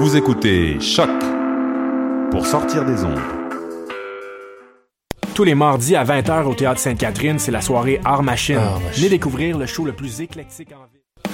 Vous écoutez Choc pour sortir des ondes. Tous les mardis à 20h au Théâtre Sainte-Catherine, c'est la soirée Art Machine. Venez découvrir le show le plus éclectique en ville.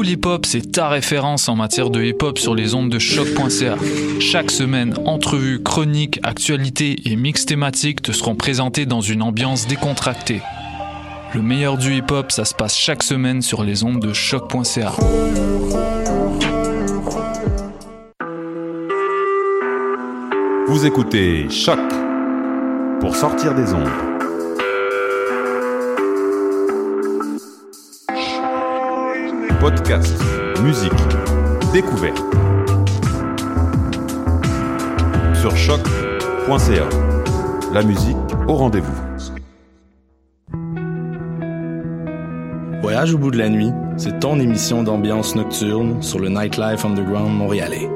Pool Hip Hop, c'est ta référence en matière de hip hop sur les ondes de choc.ca. Chaque semaine, entrevues, chroniques, actualités et mix thématiques te seront présentés dans une ambiance décontractée. Le meilleur du hip hop, ça se passe chaque semaine sur les ondes de choc.ca. Vous écoutez Choc pour sortir des ondes. Podcast, musique, découverte. Sur choc.ca. La musique au rendez-vous. Voyage au bout de la nuit, c'est ton émission d'ambiance nocturne sur le Nightlife Underground montréalais.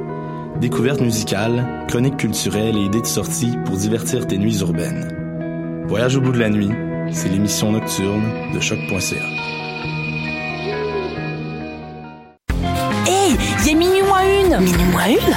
Découvertes musicales, chroniques culturelles et idées de sortie pour divertir tes nuits urbaines. Voyage au bout de la nuit, c'est l'émission nocturne de choc.ca.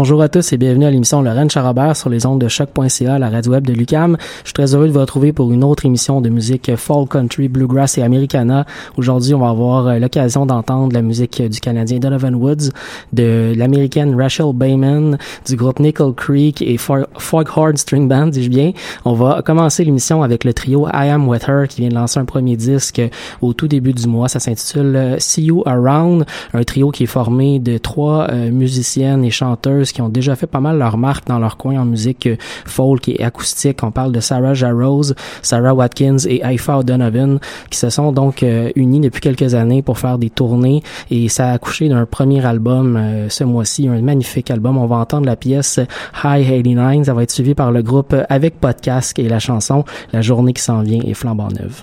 Bonjour à tous et bienvenue à l'émission Lorraine Charabert sur les ondes de choc.ca, la radio web de Lucam. Je suis très heureux de vous retrouver pour une autre émission de musique folk, country, bluegrass et americana. Aujourd'hui, on va avoir euh, l'occasion d'entendre la musique du Canadien Donovan Woods, de l'américaine Rachel Bayman, du groupe Nickel Creek et Fo- Foghorn String Band, dis-je bien. On va commencer l'émission avec le trio I Am With Her qui vient de lancer un premier disque au tout début du mois. Ça s'intitule euh, See You Around, un trio qui est formé de trois euh, musiciennes et chanteuses qui ont déjà fait pas mal leur marque dans leur coin en musique euh, folk et acoustique. On parle de Sarah Jarose, Sarah Watkins et Aifa O'Donovan qui se sont donc euh, unis depuis quelques années pour faire des tournées et ça a accouché d'un premier album euh, ce mois-ci, un magnifique album. On va entendre la pièce High 89, ça va être suivi par le groupe avec podcast et la chanson La journée qui s'en vient est flambant neuve.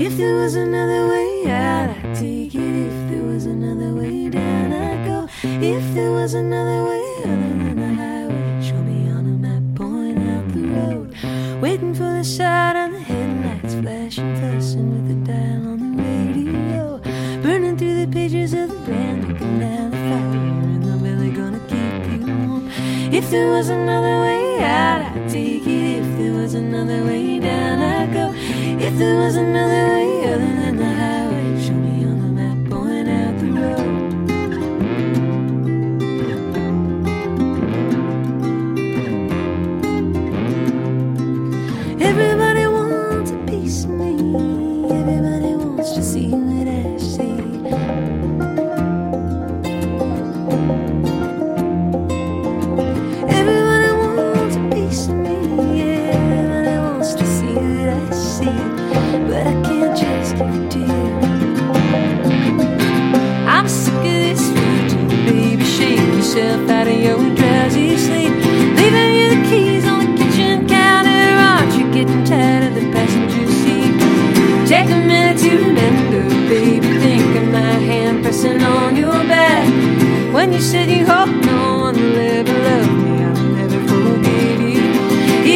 If there was another way out, I'd take it. If there was another way down, I'd go. If there was another way other than the highway, show me on a map, point out the road. Waiting for the sight on the headlights, flashing, fussing with If there was another way out, I'd take it. If there was another way down, I'd go. If there was another way other than the highway, yourself out of your drowsy sleep. Leaving you the keys on the kitchen counter. Aren't you getting tired of the passenger seat? Take a minute to remember, baby. Think of my hand pressing on your back. When you said you hoped no one will ever love me, I'll never forgive you.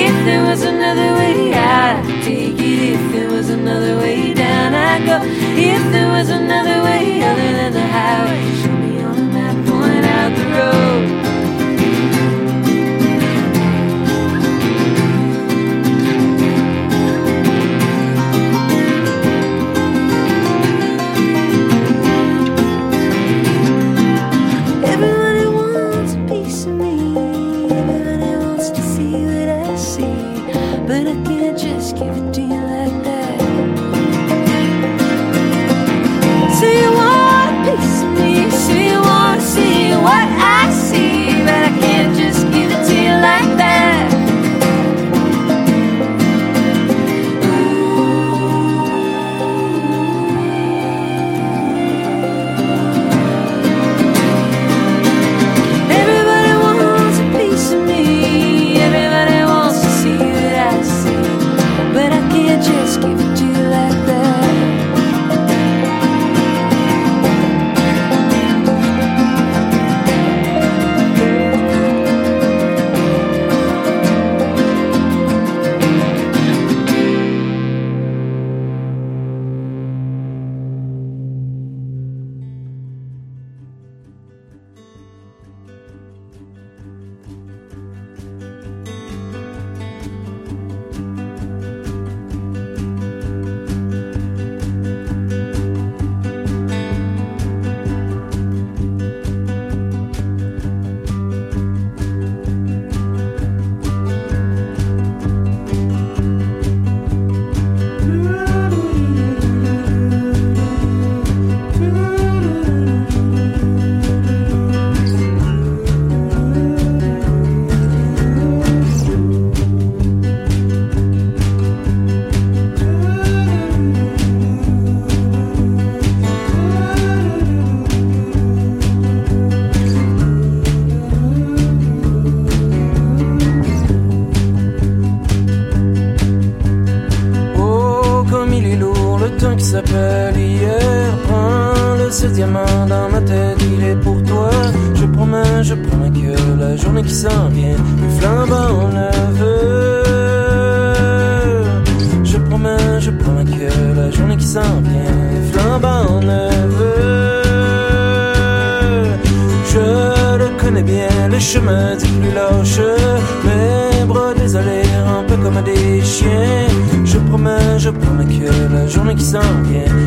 If there was another way, I'd take it. If there was another way down, I'd go. If there was another way other than the highway. Something.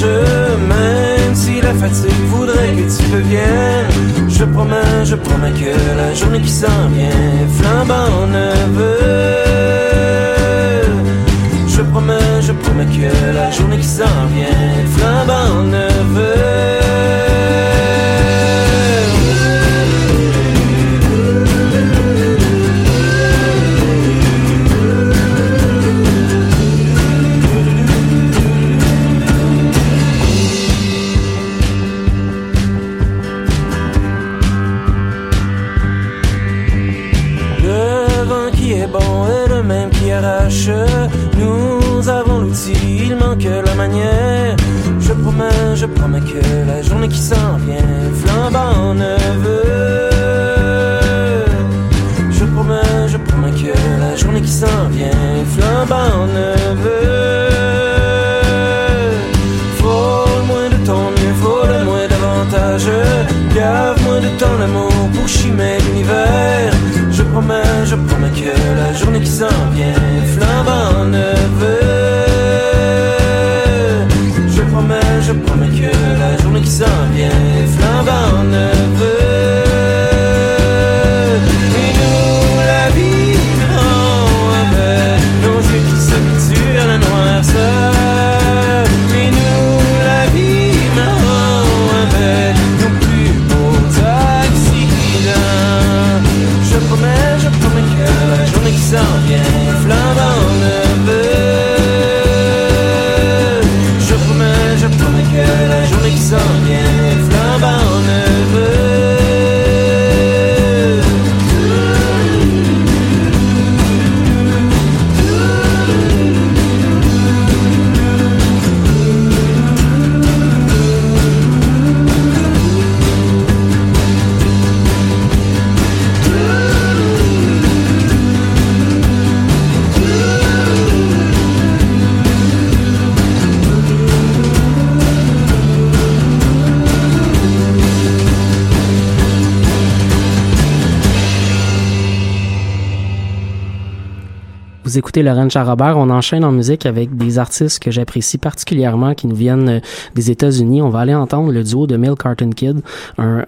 même si la fatigue voudrait que tu reviennes. Je promets, je promets que la journée qui s'en vient flambant neuve. Je promets, je promets que la journée qui s'en vient flambant neuve. Vous écoutez Laurent Charrobert. On enchaîne en musique avec des artistes que j'apprécie particulièrement qui nous viennent euh, des États-Unis. On va aller entendre le duo de Mill Carton Kid, un,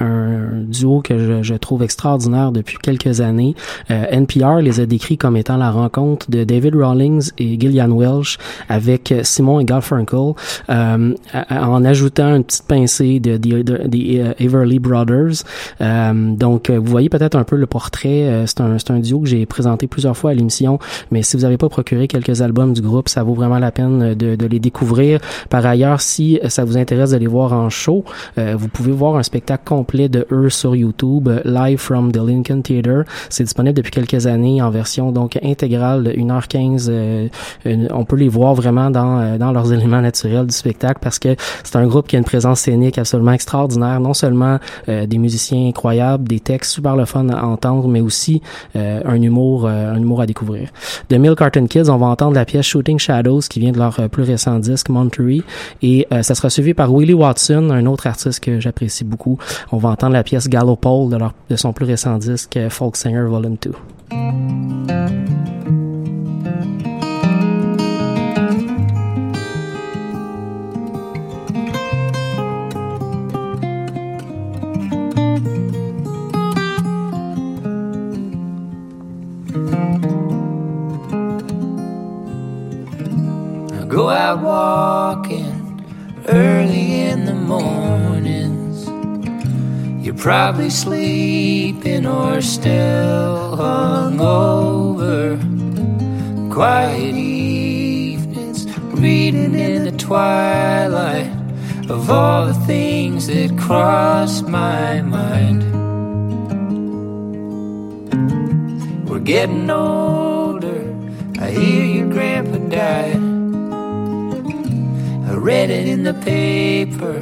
duo que je, trouve extraordinaire depuis quelques années. Euh, NPR les a décrits comme étant la rencontre de David Rawlings et Gillian Welsh avec Simon et Garfunkel, euh, en ajoutant une petite pincée de uh, Everly Brothers. Euh, donc, vous voyez peut-être un peu le portrait. c'est un, un duo que j'ai présenté plusieurs fois à l'émission, mais si vous n'avez pas procuré quelques albums du groupe, ça vaut vraiment la peine de, de les découvrir. Par ailleurs, si ça vous intéresse de les voir en show, euh, vous pouvez voir un spectacle complet de eux sur YouTube, Live from the Lincoln Theater. C'est disponible depuis quelques années en version donc intégrale de 1h15. Euh, on peut les voir vraiment dans, euh, dans leurs éléments naturels du spectacle parce que c'est un groupe qui a une présence scénique absolument extraordinaire. Non seulement euh, des musiciens incroyables, des textes super le fun à entendre, mais aussi euh, un humour, un humour à découvrir. Mill Carton Kids, on va entendre la pièce Shooting Shadows qui vient de leur euh, plus récent disque Monterey et euh, ça sera suivi par Willie Watson, un autre artiste que j'apprécie beaucoup. On va entendre la pièce Gallopole de, leur, de son plus récent disque Folk Singer Volume 2. Out walking early in the mornings. You're probably sleeping or still hungover. Quiet evenings, reading in the twilight of all the things that cross my mind. We're getting older. I hear your grandpa died. Read it in the paper,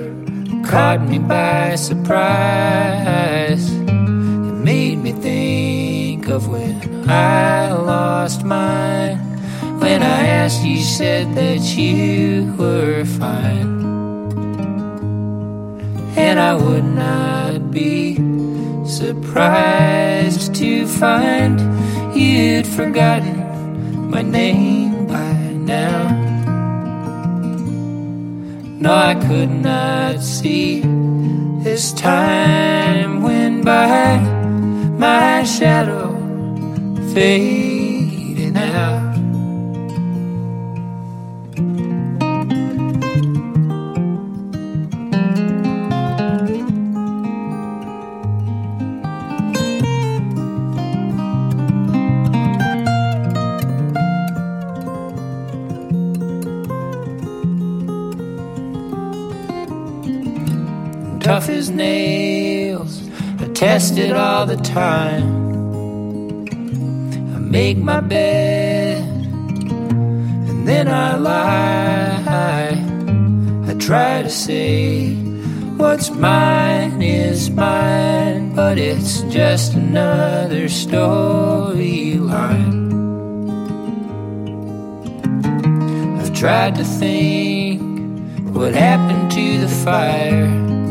caught me by surprise. It made me think of when I lost mine. When I asked, you said that you were fine. And I would not be surprised to find you'd forgotten my name I could not see. As time went by, my shadow fading I test it all the time. I make my bed and then I lie. I try to say what's mine is mine, but it's just another storyline. I've tried to think what happened to the fire.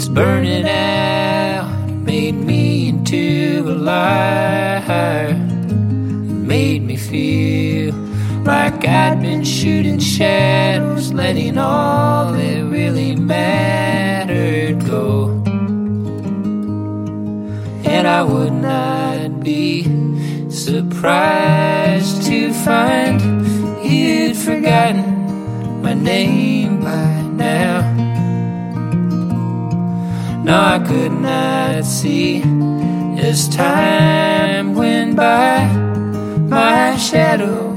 It's burning out, made me into a liar. Made me feel like I'd been shooting shadows, letting all that really mattered go. And I would not be surprised to find you'd forgotten my name by now. No, I could not see as time went by, my shadow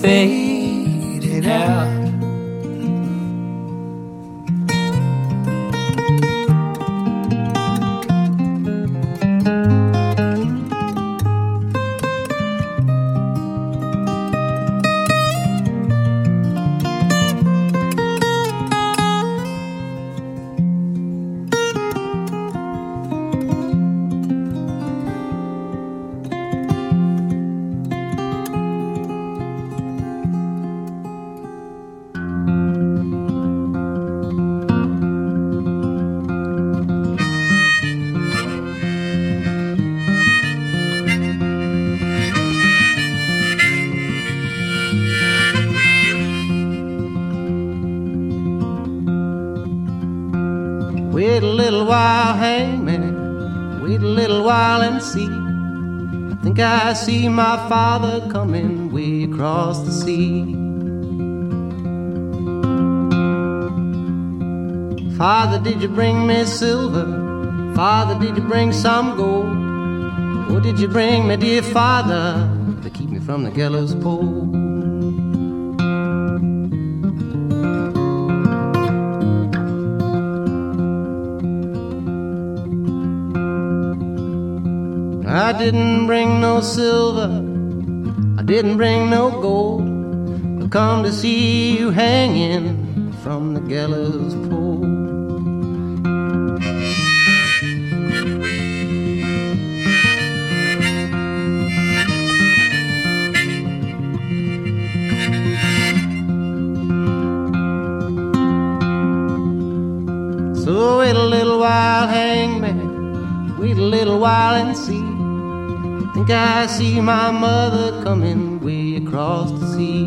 faded out. Wait a little while, hangman. Wait a little while and see. I think I see my father coming way across the sea. Father, did you bring me silver? Father, did you bring some gold? Or did you bring me, dear father, to keep me from the gallows pole? I didn't bring no silver, I didn't bring no gold. I've come to see you hanging from the gallows pole. So wait a little while, hangman. Wait a little while and see. Think I see my mother coming way across the sea.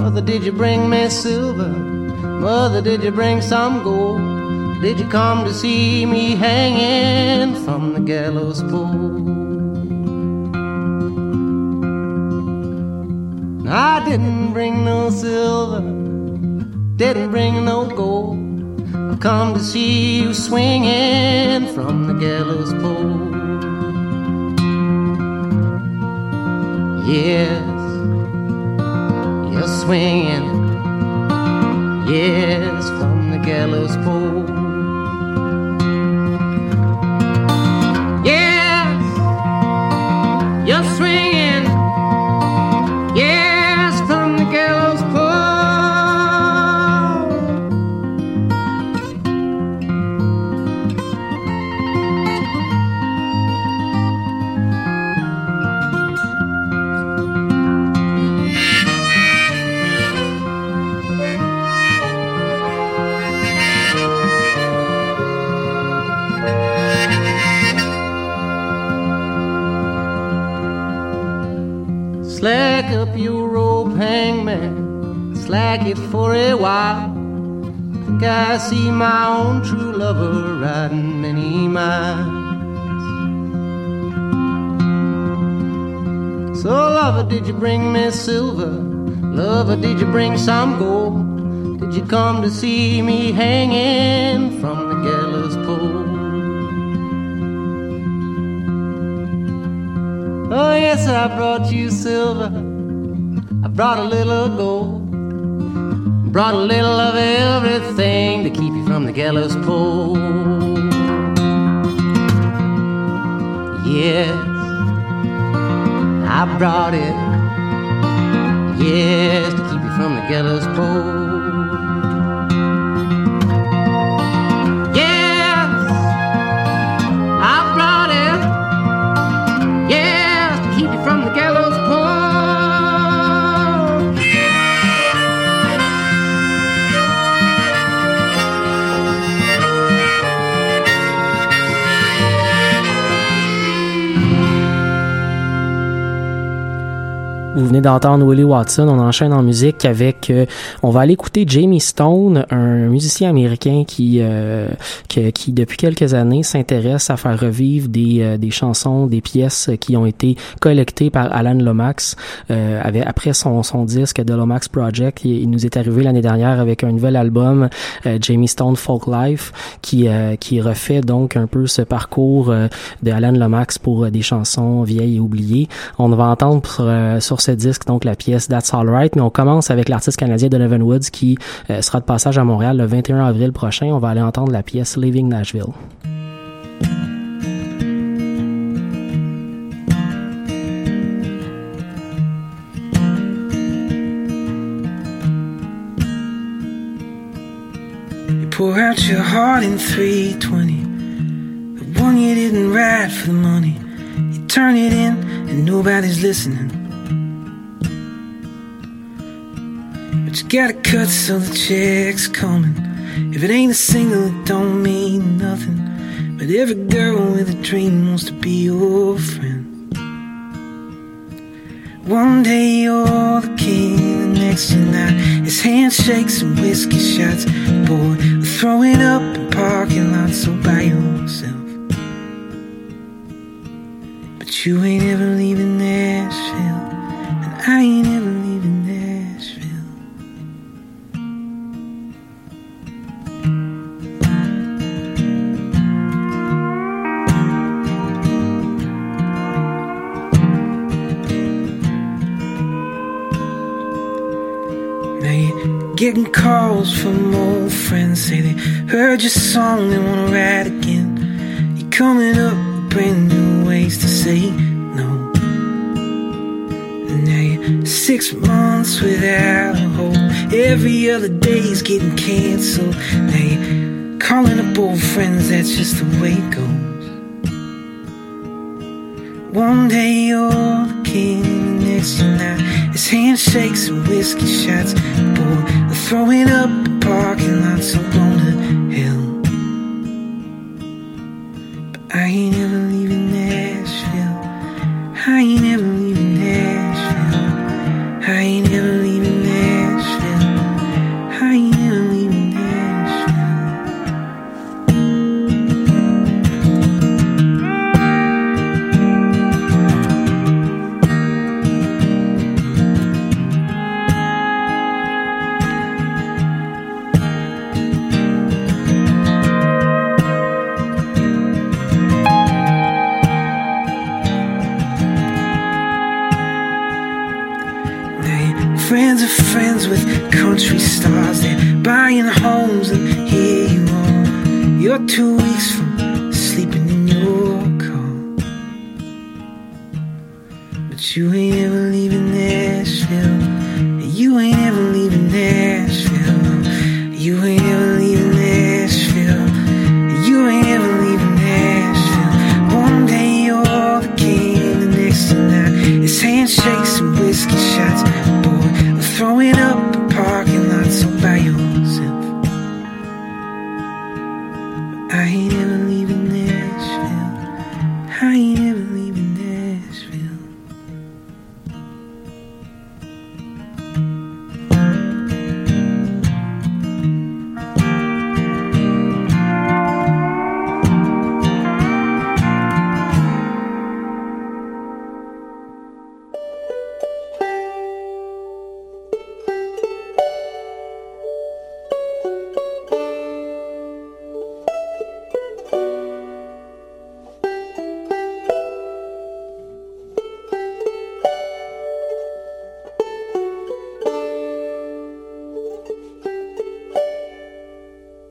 Mother, did you bring me silver? Mother, did you bring some gold? Did you come to see me hanging from the gallows pole? I didn't bring no silver, didn't bring no gold. I've come to see you swinging from the gallows pole. Yes, you're swinging. Yes, from the gallows pole. Some gold? Did you come to see me hanging from the gallows pole? Oh, yes, I brought you silver. I brought a little gold. Brought a little of everything to keep you from the gallows pole. Yes, I brought it. Yes, Vous venez d'entendre Willie Watson. On enchaîne en musique avec. Euh, on va aller écouter Jamie Stone, un musicien américain qui, euh, qui, depuis quelques années s'intéresse à faire revivre des, euh, des chansons, des pièces qui ont été collectées par Alan Lomax. Euh, avec, après son, son disque The Lomax Project, il, il nous est arrivé l'année dernière avec un nouvel album, Jamie Stone Folk Life, qui, qui refait donc un peu ce parcours de Alan Lomax pour des chansons vieilles et oubliées. On va entendre sur, sur ce disque donc la pièce That's Alright, mais on commence avec l'artiste canadien Donovan Woods qui euh, sera de passage à Montréal le 21 avril prochain. On va aller entendre la pièce Leaving Nashville. Pour out your heart in 320. The one you didn't write for the money. You turn it in and nobody's listening. But you gotta cut so the check's coming. If it ain't a single, it don't mean nothing. But every girl with a dream wants to be your friend. One day you're the king, the next you're not. It's handshakes and whiskey shots. Boy, throwing up in parking lots all by yourself. But you ain't ever leaving Nashville, and I ain't ever leaving getting calls from old friends say they heard your song, they wanna write again. You're coming up with brand new ways to say no. And now you're six months without a hope. Every other day's getting canceled. Now you're calling up old friends, that's just the way it goes. One day you're the king, next. It's handshakes and whiskey shots. Boy, we're throwing up in parking going to hell.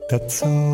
That's alright,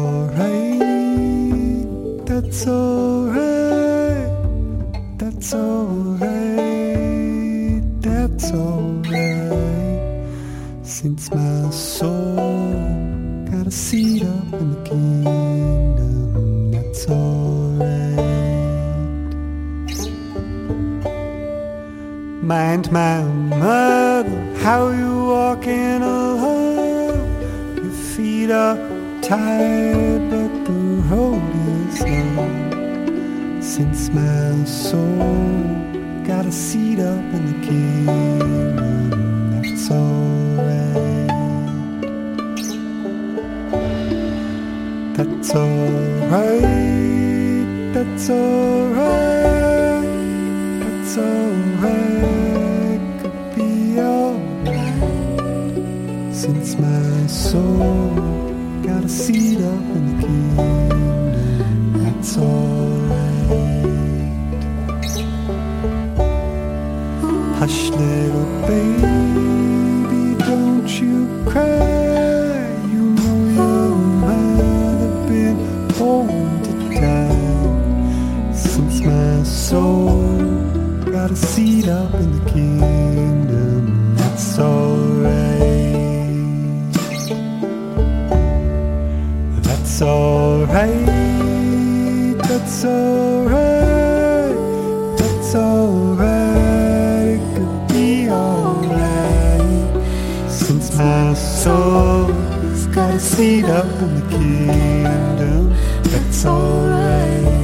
since my soul got a seat up in the kingdom. It's alright. That's alright. That's alright. That's alright. It could be alright. Since my soul got a seat up in the kingdom. That's alright.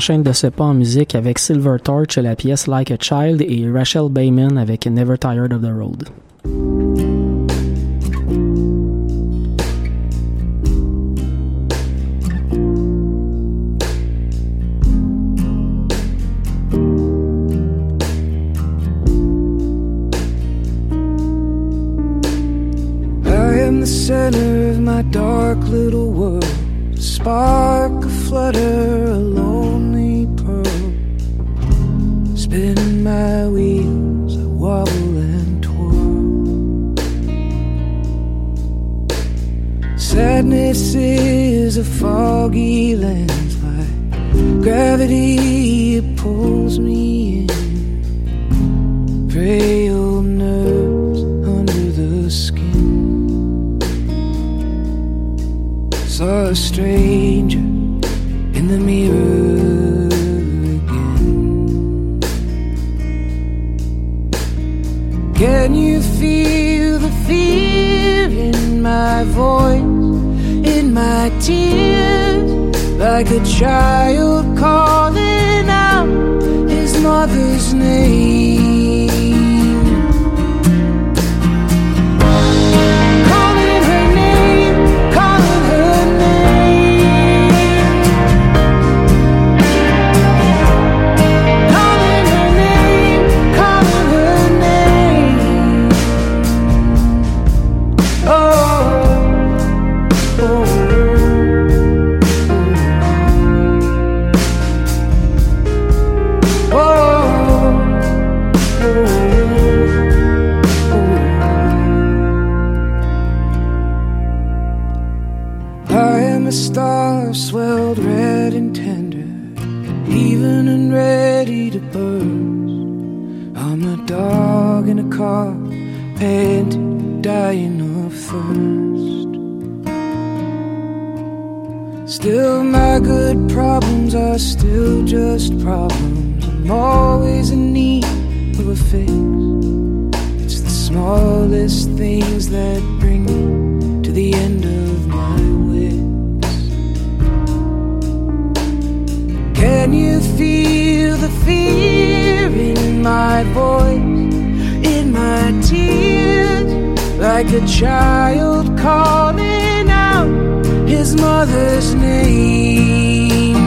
enchaîne de ce pas en musique avec Silver Torch, la pièce Like a Child, et Rachel Baiman avec Never Tired of the Road. Center of my dark little world, spark, a flutter spinning my wheels, I wobble and twirl. Sadness is a foggy landslide, gravity pulls me in. Pray like a child and tender, even and ready to burst. I'm a dog in a car, panting, dying of thirst. Still, my good problems are still just problems. I'm always in need of a fix. It's the smallest things that bring me to the end of Can you feel the fear in my voice, in my tears, like a child calling out his mother's name?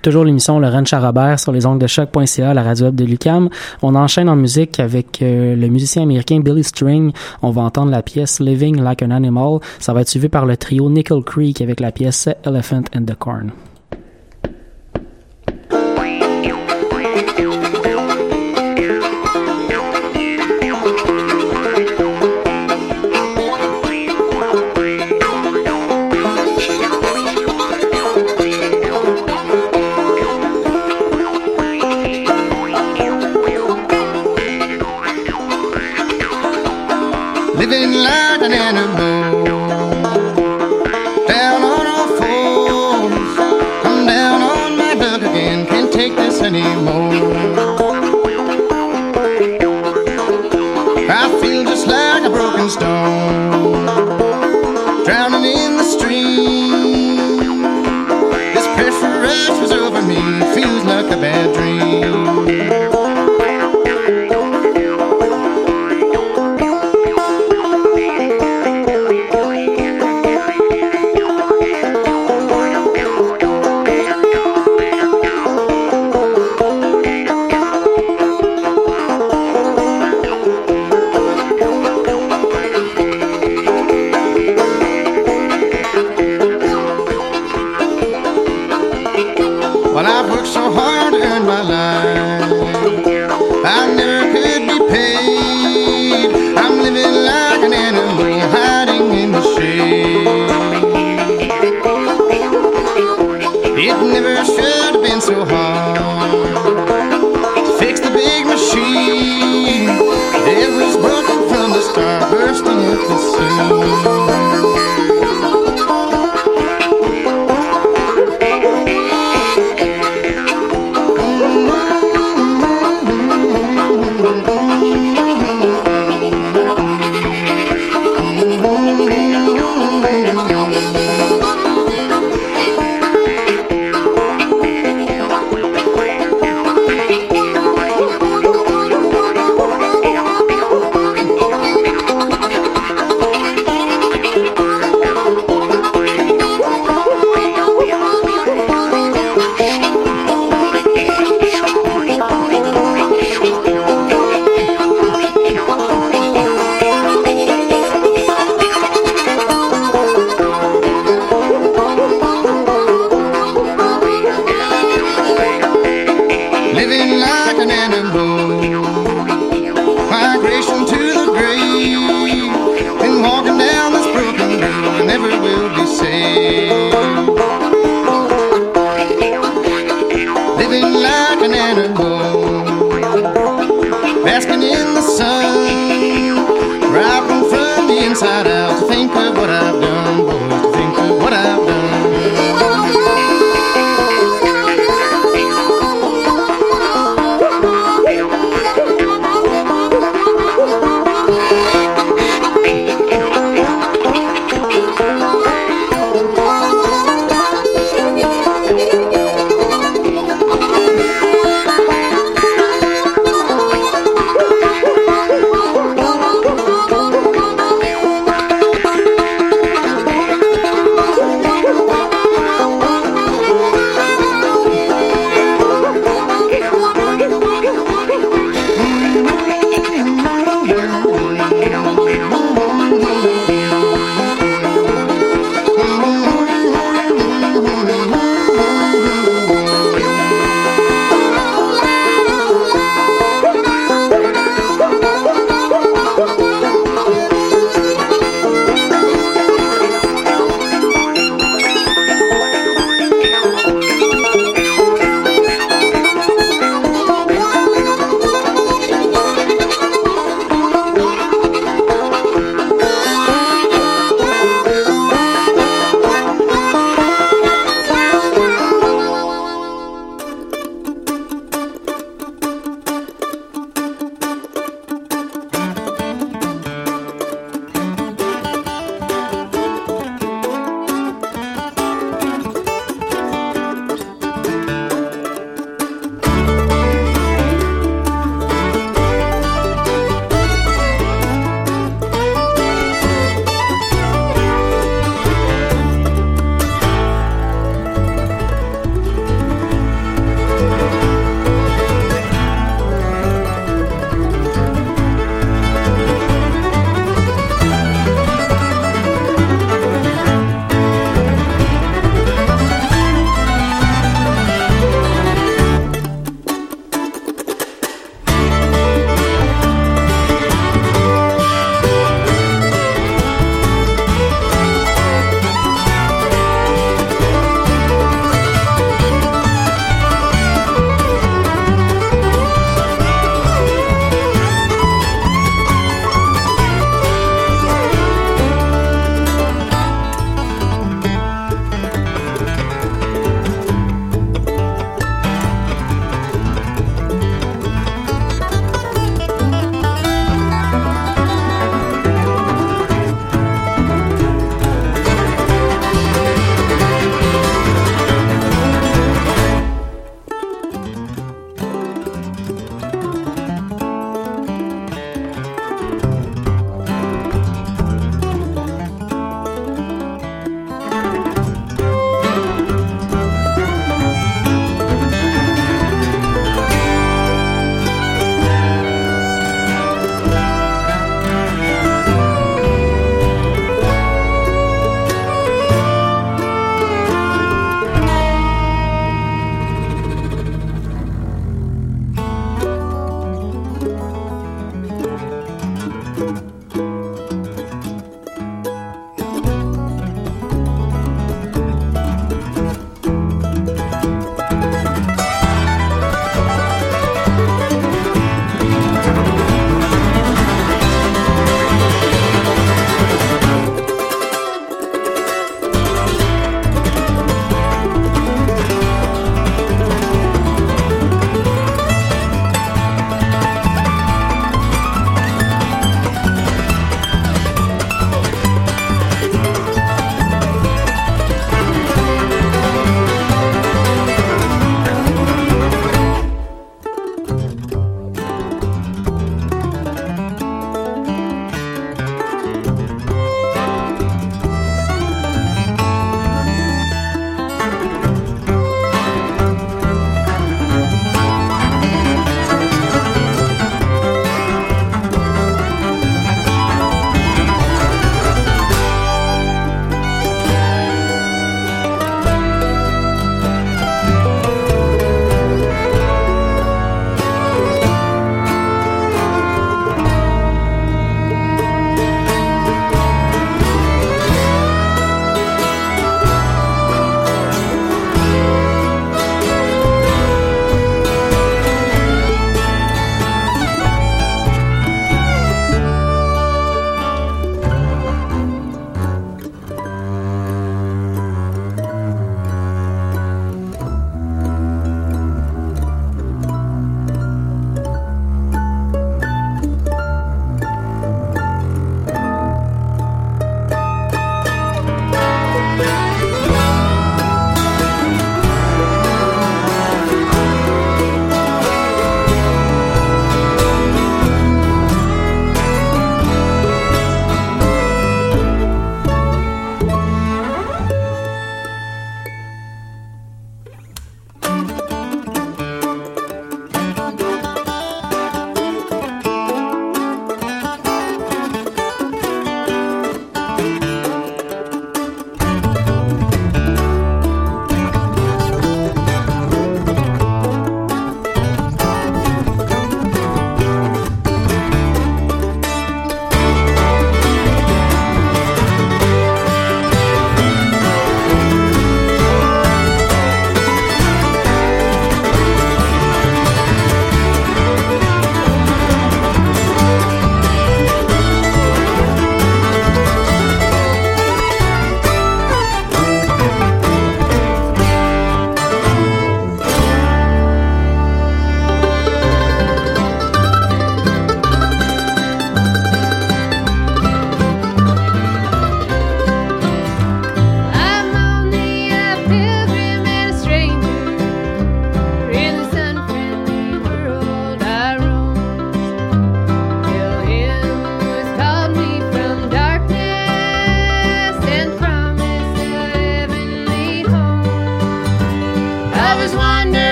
toujours l'émission Laurent Charabert sur les ongles de choc.ca, la radio web de Lucam. On enchaîne en musique avec euh, le musicien américain Billy String. On va entendre la pièce Living Like an Animal. Ça va être suivi par le trio Nickel Creek avec la pièce Elephant and the Corn.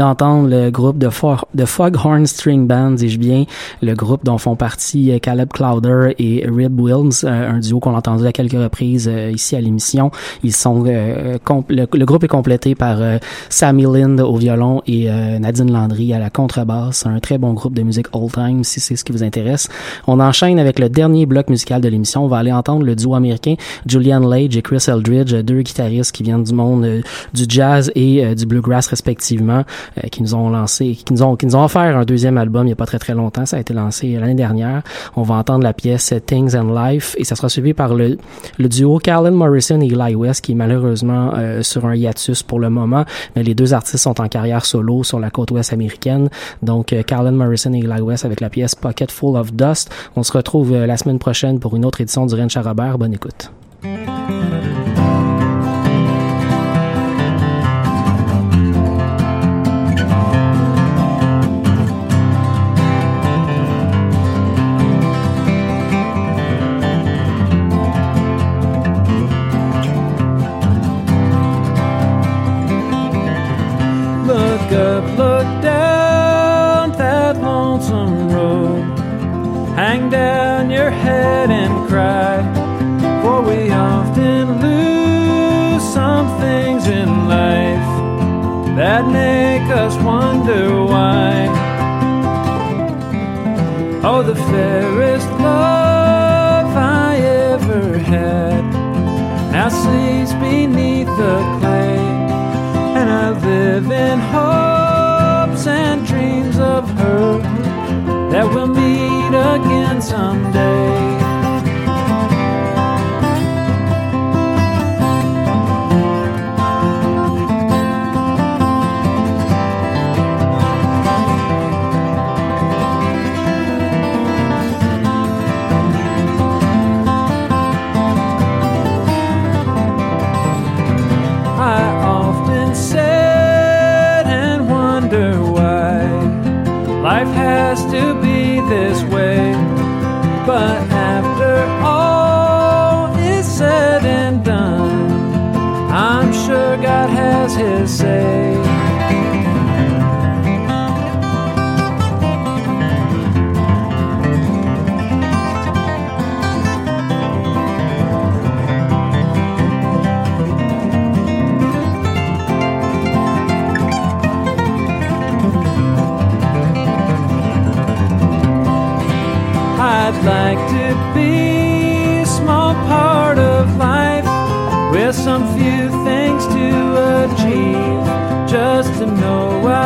D'entendre le groupe de, For de Foghorn String Band, dis-je bien, le groupe dont font partie euh, Caleb Clowder et Rib Wilms, euh, un duo qu'on a entendu à quelques reprises euh, ici à l'émission. Ils sont le, groupe est complété par Sammy Lind au violon et Nadine Landry à la contrebasse. Un très bon groupe de musique old time si c'est ce qui vous intéresse. On enchaîne avec le dernier bloc musical de l'émission. On va aller entendre le duo américain Julian Lage et Chris Eldridge, deux guitaristes qui viennent du monde du jazz et du bluegrass respectivement, qui nous ont lancé, qui nous ont, nous ont offert un deuxième album il y a pas très très longtemps. Ça a été lancé l'année dernière. On va entendre la pièce Things and Life et ça sera suivi par le, duo Callan Morrison et Eli West qui est malheureusement euh, sur un hiatus pour le moment, mais les deux artistes sont en carrière solo sur la côte ouest américaine. Donc euh, Callan Morrison et Eli West avec la pièce Pocket Full of Dust. On se retrouve euh, la semaine prochaine pour une autre édition du Rennes Charabert. Bonne écoute. that make us wonder why. Oh, the fairest love I ever had now sleeps beneath the clay, and I live in hopes and dreams of her that we'll meet again someday. life has to be this way. But after all is said and done, I'm sure God has His say.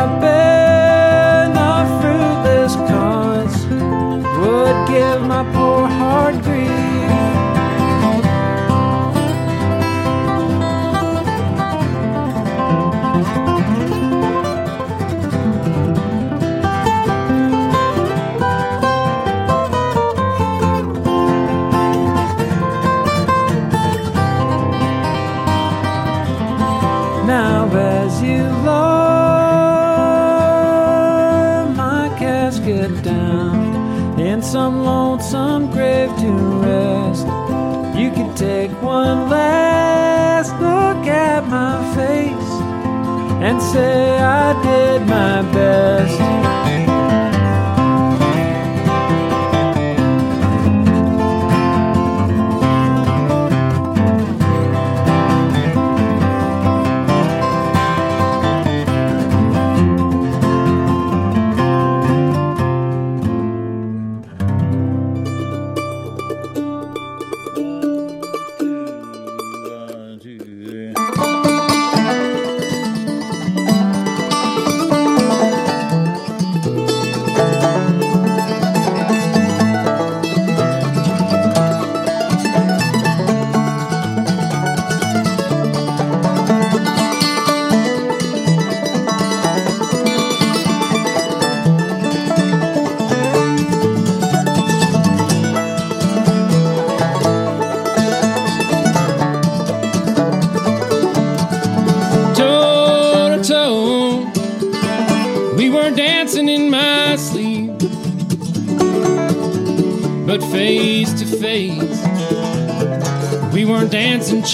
happen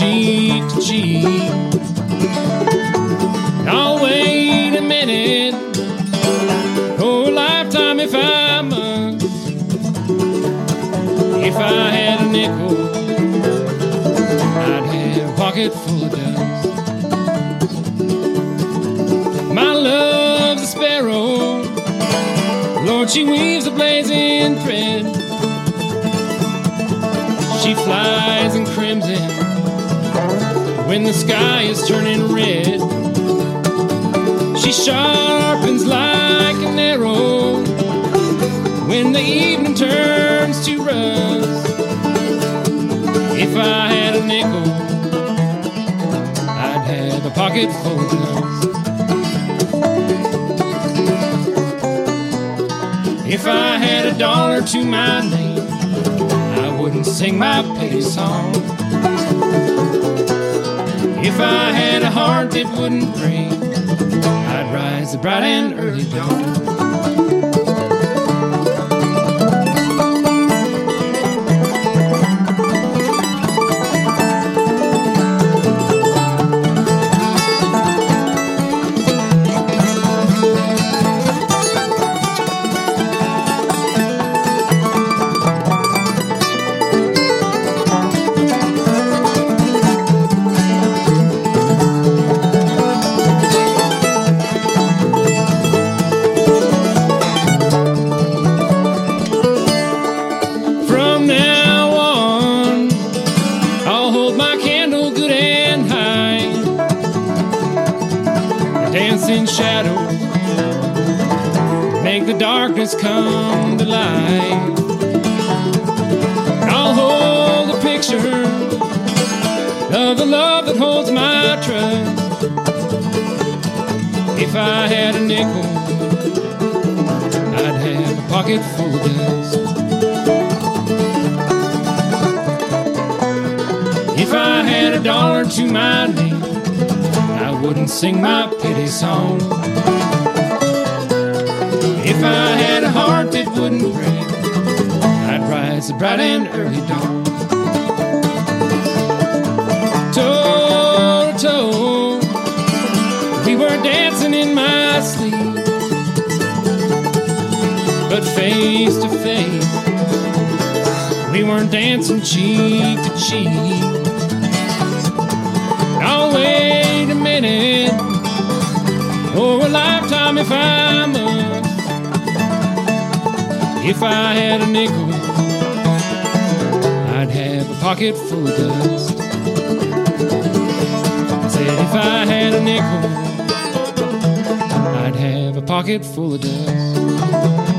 cheek to cheek. I'll wait a minute. Oh, lifetime if I must. If I had a nickel, I'd have a pocket full of dust. My love's a sparrow. Lord, she weaves a blazing thread. She flies in crimson when the sky is turning red. She sharpens like an arrow when the evening turns to rust. If I had a nickel, I'd have a pocket full of dust. If I had a dollar to my name, I wouldn't sing my pity song. If I had a heart that wouldn't break, I'd rise the bright and early dawn. If I had a nickel, I'd have a pocket full of dust.